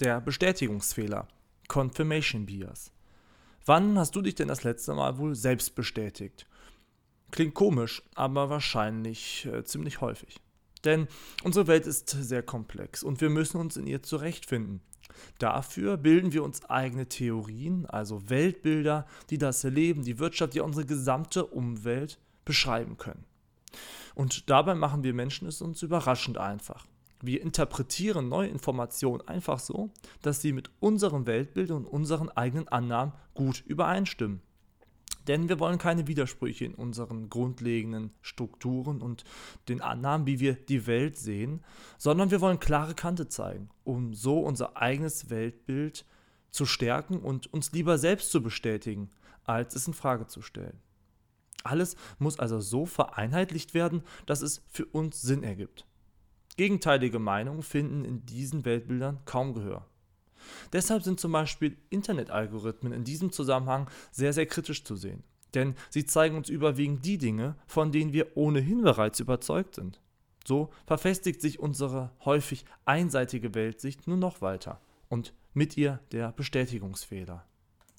Der Bestätigungsfehler. Confirmation Bias. Wann hast du dich denn das letzte Mal wohl selbst bestätigt? Klingt komisch, aber wahrscheinlich äh, ziemlich häufig. Denn unsere Welt ist sehr komplex und wir müssen uns in ihr zurechtfinden. Dafür bilden wir uns eigene Theorien, also Weltbilder, die das Leben, die Wirtschaft, ja unsere gesamte Umwelt beschreiben können. Und dabei machen wir Menschen es uns überraschend einfach. Wir interpretieren neue Informationen einfach so, dass sie mit unserem Weltbild und unseren eigenen Annahmen gut übereinstimmen. Denn wir wollen keine Widersprüche in unseren grundlegenden Strukturen und den Annahmen, wie wir die Welt sehen, sondern wir wollen klare Kante zeigen, um so unser eigenes Weltbild zu stärken und uns lieber selbst zu bestätigen, als es in Frage zu stellen. Alles muss also so vereinheitlicht werden, dass es für uns Sinn ergibt. Gegenteilige Meinungen finden in diesen Weltbildern kaum Gehör. Deshalb sind zum Beispiel Internetalgorithmen in diesem Zusammenhang sehr, sehr kritisch zu sehen. Denn sie zeigen uns überwiegend die Dinge, von denen wir ohnehin bereits überzeugt sind. So verfestigt sich unsere häufig einseitige Weltsicht nur noch weiter und mit ihr der Bestätigungsfehler.